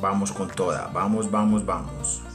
vamos con toda, vamos, vamos, vamos.